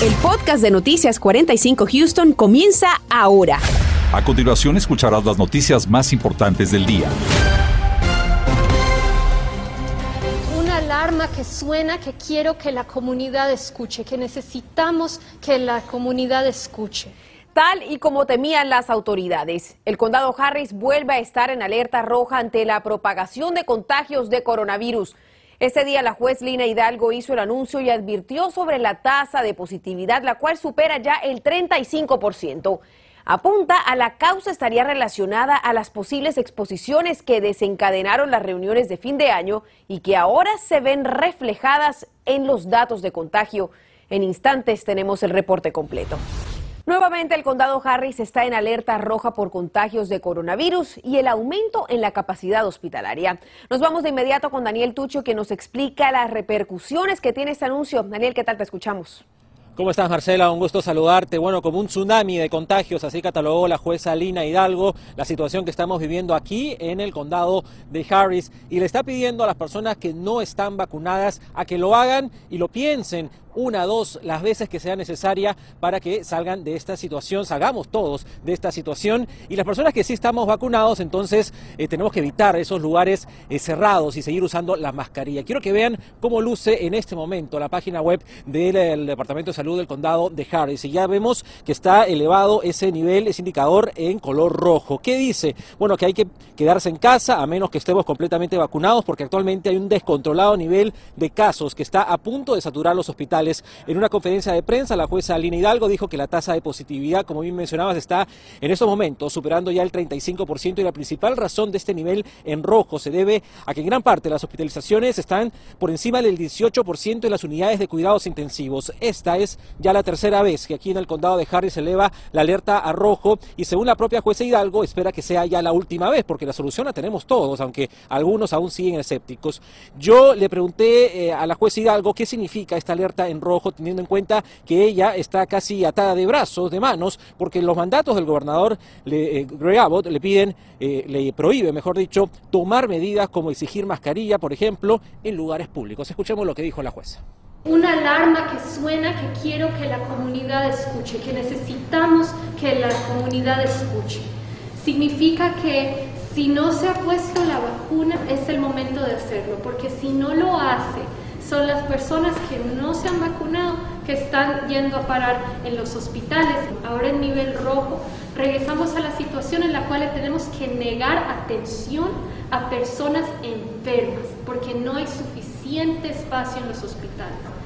El podcast de Noticias 45 Houston comienza ahora. A continuación escucharás las noticias más importantes del día. Una alarma que suena que quiero que la comunidad escuche, que necesitamos que la comunidad escuche. Tal y como temían las autoridades, el condado Harris vuelve a estar en alerta roja ante la propagación de contagios de coronavirus. Ese día la juez Lina Hidalgo hizo el anuncio y advirtió sobre la tasa de positividad, la cual supera ya el 35%. Apunta a la causa estaría relacionada a las posibles exposiciones que desencadenaron las reuniones de fin de año y que ahora se ven reflejadas en los datos de contagio. En instantes tenemos el reporte completo. Nuevamente el condado Harris está en alerta roja por contagios de coronavirus y el aumento en la capacidad hospitalaria. Nos vamos de inmediato con Daniel Tucho que nos explica las repercusiones que tiene este anuncio. Daniel, ¿qué tal te escuchamos? ¿Cómo estás, Marcela? Un gusto saludarte. Bueno, como un tsunami de contagios, así catalogó la jueza Lina Hidalgo la situación que estamos viviendo aquí en el condado de Harris y le está pidiendo a las personas que no están vacunadas a que lo hagan y lo piensen una, dos, las veces que sea necesaria para que salgan de esta situación, salgamos todos de esta situación. Y las personas que sí estamos vacunados, entonces eh, tenemos que evitar esos lugares eh, cerrados y seguir usando la mascarilla. Quiero que vean cómo luce en este momento la página web del Departamento de Salud del Condado de Harris. Y ya vemos que está elevado ese nivel, ese indicador en color rojo. ¿Qué dice? Bueno, que hay que quedarse en casa a menos que estemos completamente vacunados porque actualmente hay un descontrolado nivel de casos que está a punto de saturar los hospitales en una conferencia de prensa, la jueza Lina Hidalgo dijo que la tasa de positividad, como bien mencionabas, está en estos momentos superando ya el 35% y la principal razón de este nivel en rojo se debe a que en gran parte de las hospitalizaciones están por encima del 18% en las unidades de cuidados intensivos. Esta es ya la tercera vez que aquí en el condado de Harris se eleva la alerta a rojo y según la propia jueza Hidalgo espera que sea ya la última vez porque la solución la tenemos todos, aunque algunos aún siguen escépticos. Yo le pregunté eh, a la jueza Hidalgo qué significa esta alerta en rojo, teniendo en cuenta que ella está casi atada de brazos, de manos, porque los mandatos del gobernador eh, Greg Abbott le piden, eh, le prohíbe, mejor dicho, tomar medidas como exigir mascarilla, por ejemplo, en lugares públicos. Escuchemos lo que dijo la jueza. Una alarma que suena que quiero que la comunidad escuche, que necesitamos que la comunidad escuche. Significa que si no se ha puesto la vacuna es el momento de hacerlo, porque si no lo hace, son las personas que no se han vacunado que están yendo a parar en los hospitales. Ahora en nivel rojo, regresamos a la situación en la cual tenemos que negar atención a personas enfermas porque no hay suficiente espacio en los hospitales.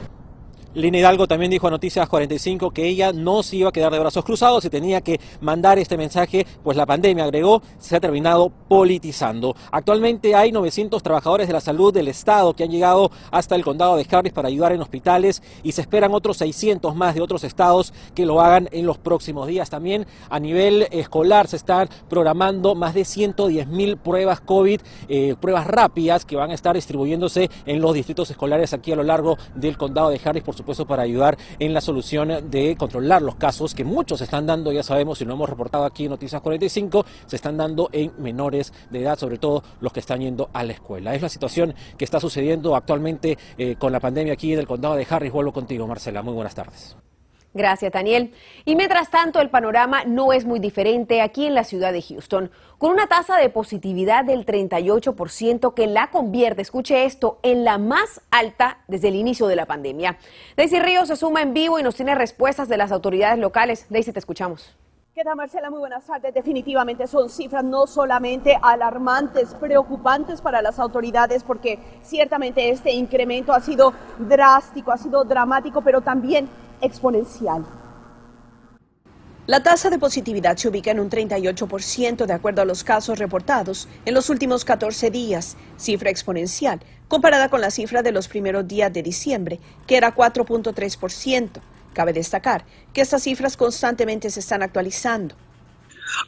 Lina Hidalgo también dijo a Noticias 45 que ella no se iba a quedar de brazos cruzados y tenía que mandar este mensaje, pues la pandemia, agregó, se ha terminado politizando. Actualmente hay 900 trabajadores de la salud del Estado que han llegado hasta el condado de Harris para ayudar en hospitales y se esperan otros 600 más de otros estados que lo hagan en los próximos días. También a nivel escolar se están programando más de 110 mil pruebas COVID, eh, pruebas rápidas que van a estar distribuyéndose en los distritos escolares aquí a lo largo del condado de Harris. Por supuesto, para ayudar en la solución de controlar los casos que muchos están dando, ya sabemos, y lo hemos reportado aquí en Noticias 45, se están dando en menores de edad, sobre todo los que están yendo a la escuela. Es la situación que está sucediendo actualmente eh, con la pandemia aquí en el condado de Harris. Vuelvo contigo, Marcela. Muy buenas tardes. Gracias, Daniel. Y mientras tanto, el panorama no es muy diferente aquí en la ciudad de Houston, con una tasa de positividad del 38% que la convierte, escuche esto, en la más alta desde el inicio de la pandemia. Daisy Ríos se suma en vivo y nos tiene respuestas de las autoridades locales. Daisy, te escuchamos. ¿Qué tal, Marcela? Muy buenas tardes. Definitivamente son cifras no solamente alarmantes, preocupantes para las autoridades, porque ciertamente este incremento ha sido drástico, ha sido dramático, pero también exponencial. La tasa de positividad se ubica en un 38% de acuerdo a los casos reportados en los últimos 14 días, cifra exponencial, comparada con la cifra de los primeros días de diciembre, que era 4.3%. Cabe destacar que estas cifras constantemente se están actualizando.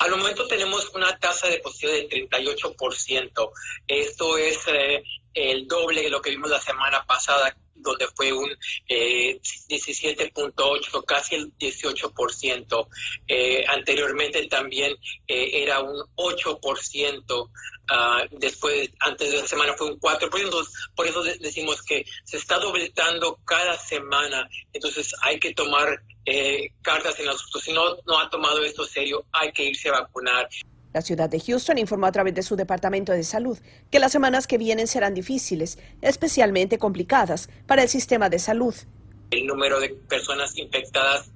Al momento tenemos una tasa de positividad del 38%. Esto es eh, el doble de lo que vimos la semana pasada donde fue un eh, 17.8, casi el 18%. Eh, anteriormente también eh, era un 8%. Uh, después, antes de la semana fue un 4%, por eso decimos que se está dobletando cada semana, entonces hay que tomar eh, cartas en el asunto. Si no, no ha tomado esto serio, hay que irse a vacunar. La ciudad de Houston informó a través de su Departamento de Salud que las semanas que vienen serán difíciles, especialmente complicadas para el sistema de salud. El número de personas infectadas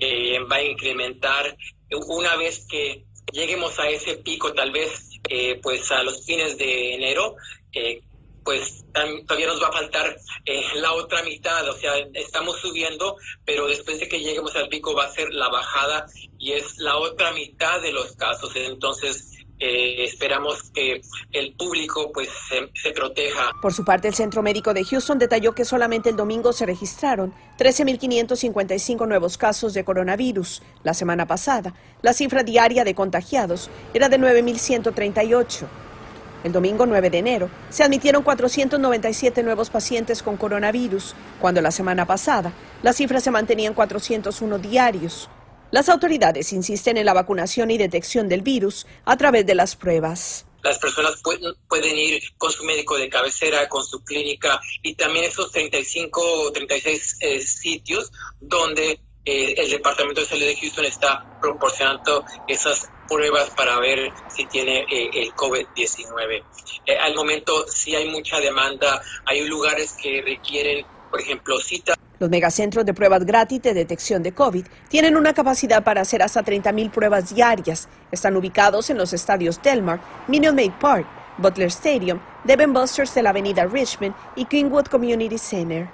eh, va a incrementar una vez que lleguemos a ese pico, tal vez eh, pues a los fines de enero. Eh, pues todavía nos va a faltar eh, la otra mitad, o sea, estamos subiendo, pero después de que lleguemos al pico va a ser la bajada y es la otra mitad de los casos. Entonces, eh, esperamos que el público pues se, se, proteja. Por su parte, el Centro Médico de Houston detalló que solamente el domingo se registraron 13.555 nuevos casos de coronavirus. La semana pasada, la cifra diaria de contagiados era de 9.138. El domingo 9 de enero se admitieron 497 nuevos pacientes con coronavirus, cuando la semana pasada la cifra se mantenía en 401 diarios. Las autoridades insisten en la vacunación y detección del virus a través de las pruebas. Las personas pueden, ir con su médico de cabecera, con su clínica y también esos 35 o 36 eh, sitios donde eh, el Departamento de Salud de Houston está proporcionando esas pruebas para ver si tiene eh, el COVID-19. Eh, al momento sí hay mucha demanda, hay lugares que requieren, por ejemplo, citas. Los megacentros de pruebas gratis de detección de COVID tienen una capacidad para hacer hasta 30.000 pruebas diarias. Están ubicados en los estadios Delmar, Minute Maid Park, Butler Stadium, Devon Busters de la avenida Richmond y Kingwood Community Center.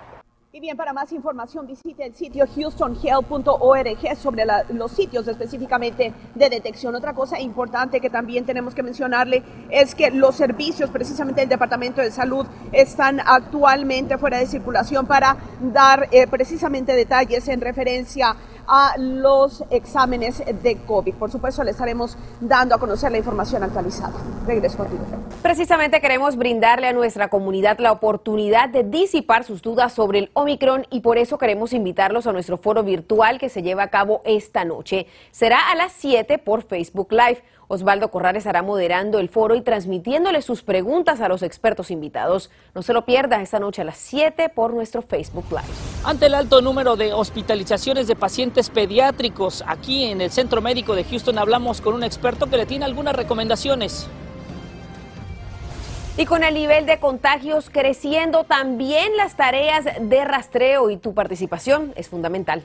Y bien, para más información visite el sitio houstonhealth.org sobre los sitios específicamente de detección. Otra cosa importante que también tenemos que mencionarle es que los servicios precisamente del Departamento de Salud están actualmente fuera de circulación para dar eh, precisamente detalles en referencia a los exámenes de COVID. Por supuesto, le estaremos dando a conocer la información actualizada. Regreso contigo. Precisamente queremos brindarle a nuestra comunidad la oportunidad de disipar sus dudas sobre el Omicron y por eso queremos invitarlos a nuestro foro virtual que se lleva a cabo esta noche. Será a las 7 por Facebook Live. Osvaldo Corrales estará moderando el foro y transmitiéndole sus preguntas a los expertos invitados. No se lo pierda esta noche a las 7 por nuestro Facebook Live. Ante el alto número de hospitalizaciones de pacientes pediátricos aquí en el Centro Médico de Houston hablamos con un experto que le tiene algunas recomendaciones. Y con el nivel de contagios creciendo, también las tareas de rastreo y tu participación es fundamental.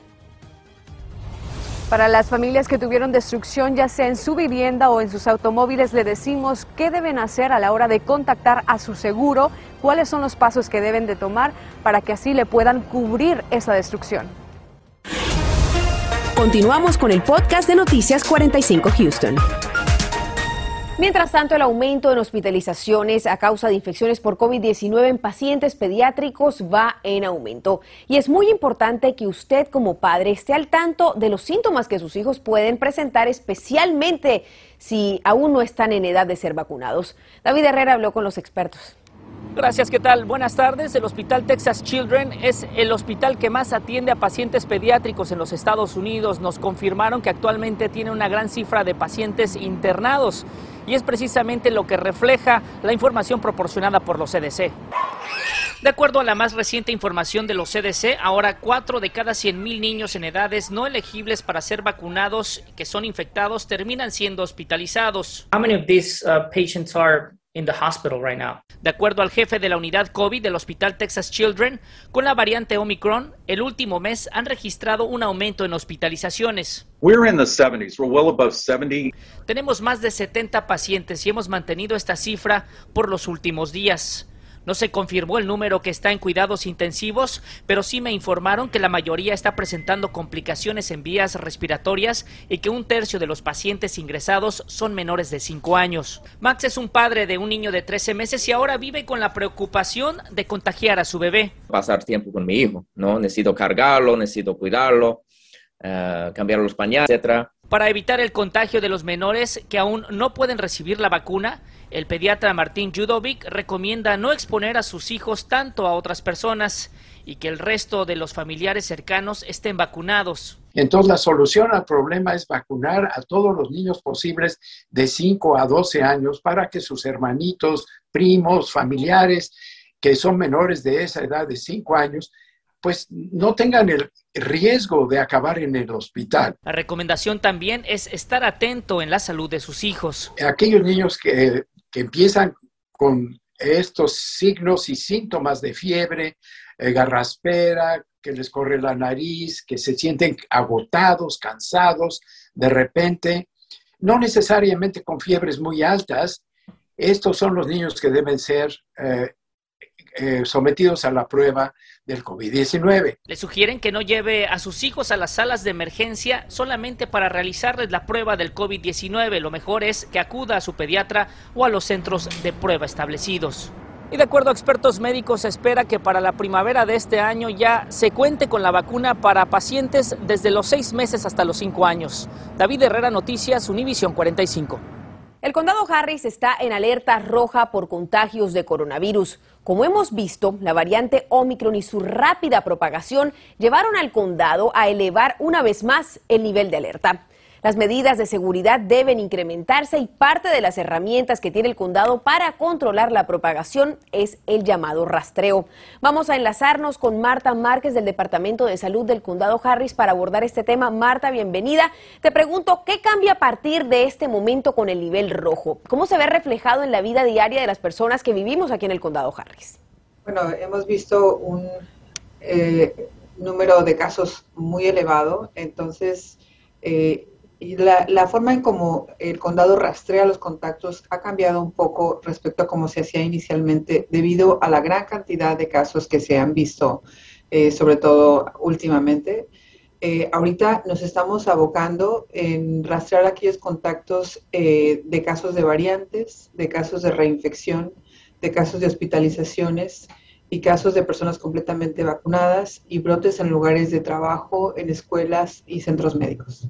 Para las familias que tuvieron destrucción ya sea en su vivienda o en sus automóviles, le decimos qué deben hacer a la hora de contactar a su seguro, cuáles son los pasos que deben de tomar para que así le puedan cubrir esa destrucción. Continuamos con el podcast de Noticias 45 Houston. Mientras tanto, el aumento en hospitalizaciones a causa de infecciones por COVID-19 en pacientes pediátricos va en aumento. Y es muy importante que usted como padre esté al tanto de los síntomas que sus hijos pueden presentar, especialmente si aún no están en edad de ser vacunados. David Herrera habló con los expertos. Gracias, ¿qué tal? Buenas tardes. El Hospital Texas Children es el hospital que más atiende a pacientes pediátricos en los Estados Unidos. Nos confirmaron que actualmente tiene una gran cifra de pacientes internados y es precisamente lo que refleja la información proporcionada por los CDC. De acuerdo a la más reciente información de los CDC, ahora 4 de cada 100.000 niños en edades no elegibles para ser vacunados que son infectados terminan siendo hospitalizados. Uh, in the hospital right now. De acuerdo al jefe de la unidad COVID del Hospital Texas Children, con la variante Omicron, el último mes han registrado un aumento en hospitalizaciones. We're in the 70s. We're well above 70. Tenemos más de 70 pacientes y hemos mantenido esta cifra por los últimos días. No se confirmó el número que está en cuidados intensivos, pero sí me informaron que la mayoría está presentando complicaciones en vías respiratorias y que un tercio de los pacientes ingresados son menores de 5 años. Max es un padre de un niño de 13 meses y ahora vive con la preocupación de contagiar a su bebé. Pasar tiempo con mi hijo, ¿no? Necesito cargarlo, necesito cuidarlo, uh, cambiar los pañales, etcétera. Para evitar el contagio de los menores que aún no pueden recibir la vacuna, el pediatra Martín Judovic recomienda no exponer a sus hijos tanto a otras personas y que el resto de los familiares cercanos estén vacunados. Entonces, la solución al problema es vacunar a todos los niños posibles de 5 a 12 años para que sus hermanitos, primos, familiares que son menores de esa edad de 5 años, pues no tengan el riesgo de acabar en el hospital. La recomendación también es estar atento en la salud de sus hijos. Aquellos niños que, que empiezan con estos signos y síntomas de fiebre, eh, garraspera, que les corre la nariz, que se sienten agotados, cansados, de repente, no necesariamente con fiebres muy altas, estos son los niños que deben ser eh, eh, sometidos a la prueba del COVID-19. Le sugieren que no lleve a sus hijos a las salas de emergencia solamente para realizarles la prueba del COVID-19. Lo mejor es que acuda a su pediatra o a los centros de prueba establecidos. Y de acuerdo a expertos médicos, se espera que para la primavera de este año ya se cuente con la vacuna para pacientes desde los seis meses hasta los cinco años. David Herrera, Noticias, Univisión 45. El condado Harris está en alerta roja por contagios de coronavirus. Como hemos visto, la variante Omicron y su rápida propagación llevaron al condado a elevar una vez más el nivel de alerta. Las medidas de seguridad deben incrementarse y parte de las herramientas que tiene el condado para controlar la propagación es el llamado rastreo. Vamos a enlazarnos con Marta Márquez del Departamento de Salud del condado Harris para abordar este tema. Marta, bienvenida. Te pregunto, ¿qué cambia a partir de este momento con el nivel rojo? ¿Cómo se ve reflejado en la vida diaria de las personas que vivimos aquí en el condado Harris? Bueno, hemos visto un eh, número de casos muy elevado, entonces eh, y la, forma en cómo el condado rastrea los contactos ha cambiado un poco respecto a cómo se hacía inicialmente debido a la gran cantidad de casos que se han visto, eh, sobre todo últimamente. Eh, ahorita nos estamos abocando en rastrear aquellos contactos eh, de casos de variantes, de casos de reinfección, de casos de hospitalizaciones y casos de personas completamente vacunadas y brotes en lugares de trabajo, en escuelas y centros médicos.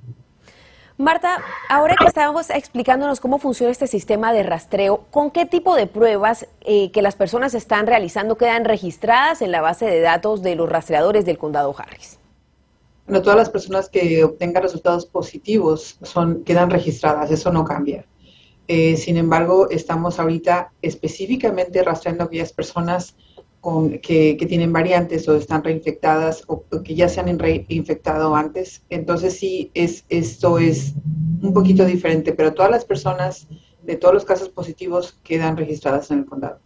Marta, ahora que estábamos explicándonos cómo funciona este sistema de rastreo, ¿con qué tipo de pruebas eh, que las personas están realizando quedan registradas en la base de datos de los rastreadores del condado Harris? Bueno, todas las personas que obtengan resultados positivos son, quedan registradas, eso no cambia. Eh, sin embargo, estamos ahorita específicamente rastreando aquellas personas que, tienen variantes o están reinfectadas o, que ya se han reinfectado antes. Entonces sí, es, esto es un poquito diferente, pero todas las personas de todos los casos positivos quedan registradas en el condado.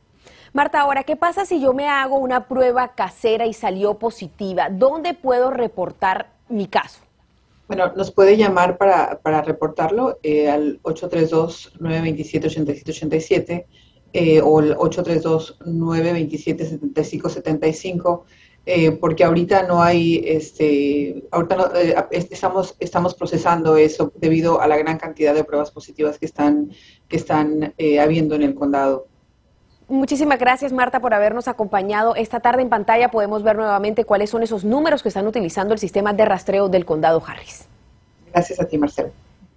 Marta, ahora, ¿qué pasa si yo me hago una prueba casera y salió positiva? ¿Dónde puedo reportar mi caso? Bueno, nos puede llamar para, para reportarlo eh, al 832-927-8787 eh, o el 832-927-7575, eh, porque ahorita no hay, este, ahorita eh, estamos, estamos procesando eso debido a la gran cantidad de pruebas positivas que están, que están habiendo en el condado. Muchísimas gracias, Marta, por habernos acompañado. Esta tarde en pantalla podemos ver nuevamente cuáles son esos números que están utilizando el sistema de rastreo del condado Harris. Gracias a ti, Marcelo.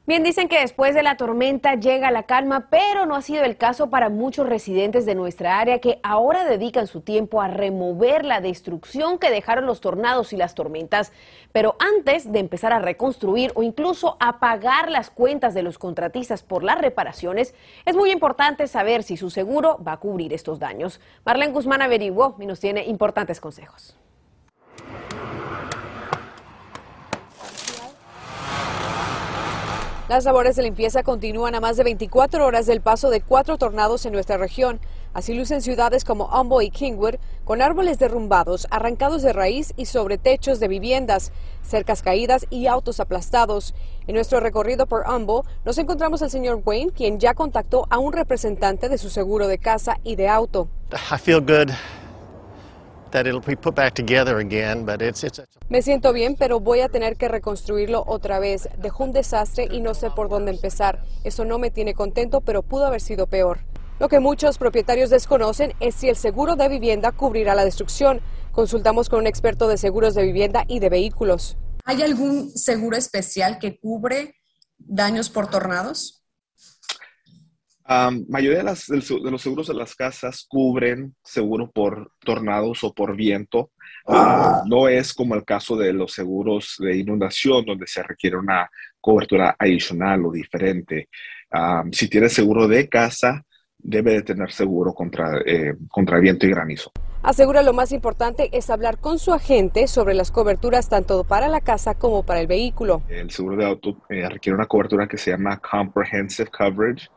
Bien, dicen que después de la tormenta llega la calma, pero no ha sido el caso para muchos residentes de nuestra área que ahora dedican su tiempo a remover la destrucción que dejaron los tornados y las tormentas. Pero antes de empezar a reconstruir o incluso a pagar las cuentas de los contratistas por las reparaciones, es muy importante saber si su seguro va a cubrir estos daños. Marlene Guzmán averiguó y nos tiene importantes consejos. Las labores de limpieza continúan a más de 24 horas del paso de cuatro tornados en nuestra región. Así lucen ciudades como Humbo y Kingwood, con árboles derrumbados, arrancados de raíz y sobre techos de viviendas, cercas caídas y autos aplastados. En nuestro recorrido por Humbo nos encontramos al señor Wayne, quien ya contactó a un representante de su seguro de casa y de auto. Me siento bien, pero voy a tener que reconstruirlo otra vez. Dejó un desastre y no sé por dónde empezar. Eso no me tiene contento, pero pudo haber sido peor. Lo que muchos propietarios desconocen es si el seguro de vivienda cubrirá la destrucción. Consultamos con un experto de seguros de vivienda y de vehículos. ¿Hay algún seguro especial que cubre daños por tornados? Um, mayoría de, las, de, los seguros de las casas cubren seguro por tornados o por viento. Uh, no es como el caso de los seguros de inundación, donde se requiere una cobertura adicional o diferente. Um, si tienes seguro de casa, debe de tener seguro contra, eh, contra viento y granizo. Asegura lo más importante es hablar con su agente sobre las coberturas tanto para la casa como para el vehículo. El seguro de auto eh, requiere una cobertura que se llama Comprehensive Coverage,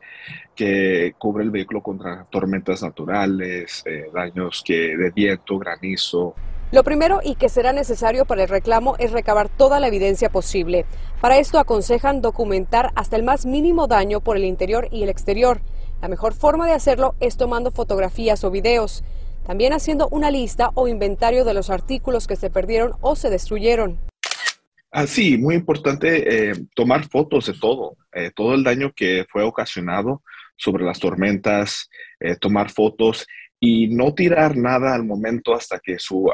que cubre el vehículo contra tormentas naturales, eh, daños que de viento, granizo, lo primero y que será necesario para el reclamo es recabar toda la evidencia posible. Para esto aconsejan documentar hasta el más mínimo daño por el interior y el exterior. La mejor forma de hacerlo es tomando fotografías o videos, también haciendo una lista o inventario de los artículos que se perdieron o se destruyeron. Ah, sí, muy importante eh, tomar fotos de todo, eh, todo el daño que fue ocasionado sobre las tormentas, eh, tomar fotos y no tirar nada al momento hasta que su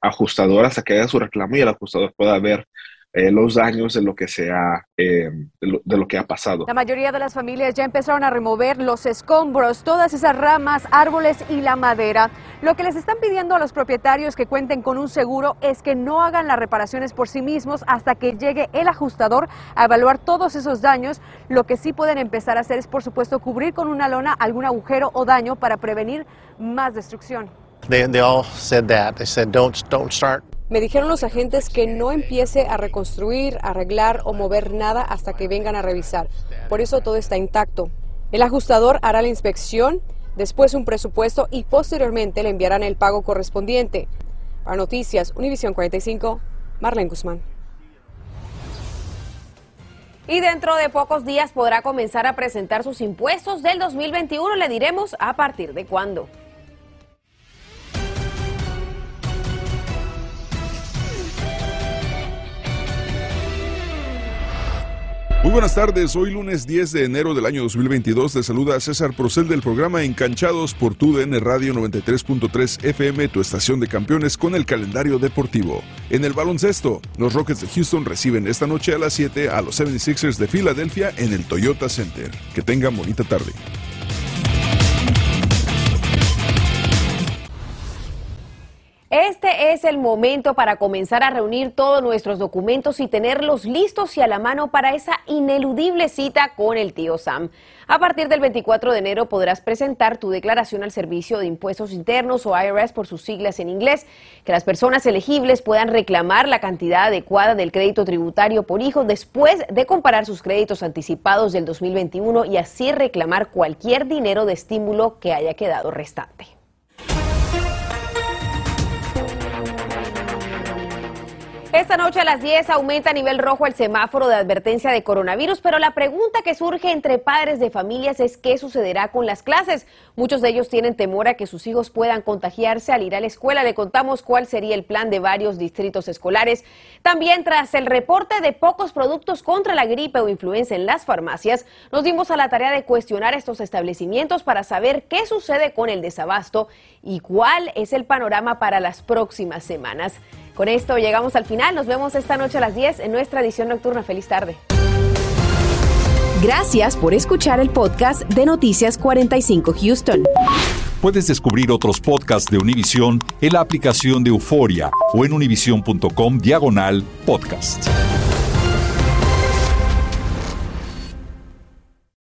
ajustador, hasta que haga su reclamo y el ajustador pueda ver eh, los daños de lo que se ha, eh, de, lo, que ha pasado. La mayoría de las familias ya empezaron a remover los escombros, todas esas ramas, árboles y la madera. Lo que les están pidiendo a los propietarios que cuenten con un seguro es que no hagan las reparaciones por sí mismos hasta que llegue el ajustador a evaluar todos esos daños. Lo que sí pueden empezar a hacer es, por supuesto, cubrir con una lona algún agujero o daño para prevenir más destrucción. They, they all said that. They said don't don't start me dijeron los agentes que no empiece a reconstruir, arreglar o mover nada hasta que vengan a revisar. Por eso todo está intacto. El ajustador hará la inspección, después un presupuesto y posteriormente le enviarán el pago correspondiente. Para Noticias, Univisión 45, Marlene Guzmán. Y dentro de pocos días podrá comenzar a presentar sus impuestos del 2021. Le diremos a partir de cuándo. Muy buenas tardes, hoy lunes 10 de enero del año 2022 te saluda César Procel del programa Encanchados por tu DN Radio 93.3 FM, tu estación de campeones con el calendario deportivo. En el baloncesto, los Rockets de Houston reciben esta noche a las 7 a los 76ers de Filadelfia en el Toyota Center. Que tengan bonita tarde. Este es el momento para comenzar a reunir todos nuestros documentos y tenerlos listos y a la mano para esa ineludible cita con el tío Sam. A partir del 24 de enero podrás presentar tu declaración al Servicio de Impuestos Internos o IRS por sus siglas en inglés, que las personas elegibles puedan reclamar la cantidad adecuada del crédito tributario por hijo después de comparar sus créditos anticipados del 2021 y así reclamar cualquier dinero de estímulo que haya quedado restante. Esta noche a las 10 aumenta a nivel rojo el semáforo de advertencia de coronavirus, pero la pregunta que surge entre padres de familias es qué sucederá con las clases. Muchos de ellos tienen temor a que sus hijos puedan contagiarse al ir a la escuela. Le contamos cuál sería el plan de varios distritos escolares. También tras el reporte de pocos productos contra la gripe o influenza en las farmacias, nos dimos a la tarea de cuestionar estos establecimientos para saber qué sucede con el desabasto y cuál es el panorama para las próximas semanas. Con esto llegamos al final. Nos vemos esta noche a las 10 en nuestra edición nocturna. Feliz tarde. Gracias por escuchar el podcast de Noticias 45 Houston. Puedes descubrir otros podcasts de Univision en la aplicación de Euforia o en univision.com diagonal podcast.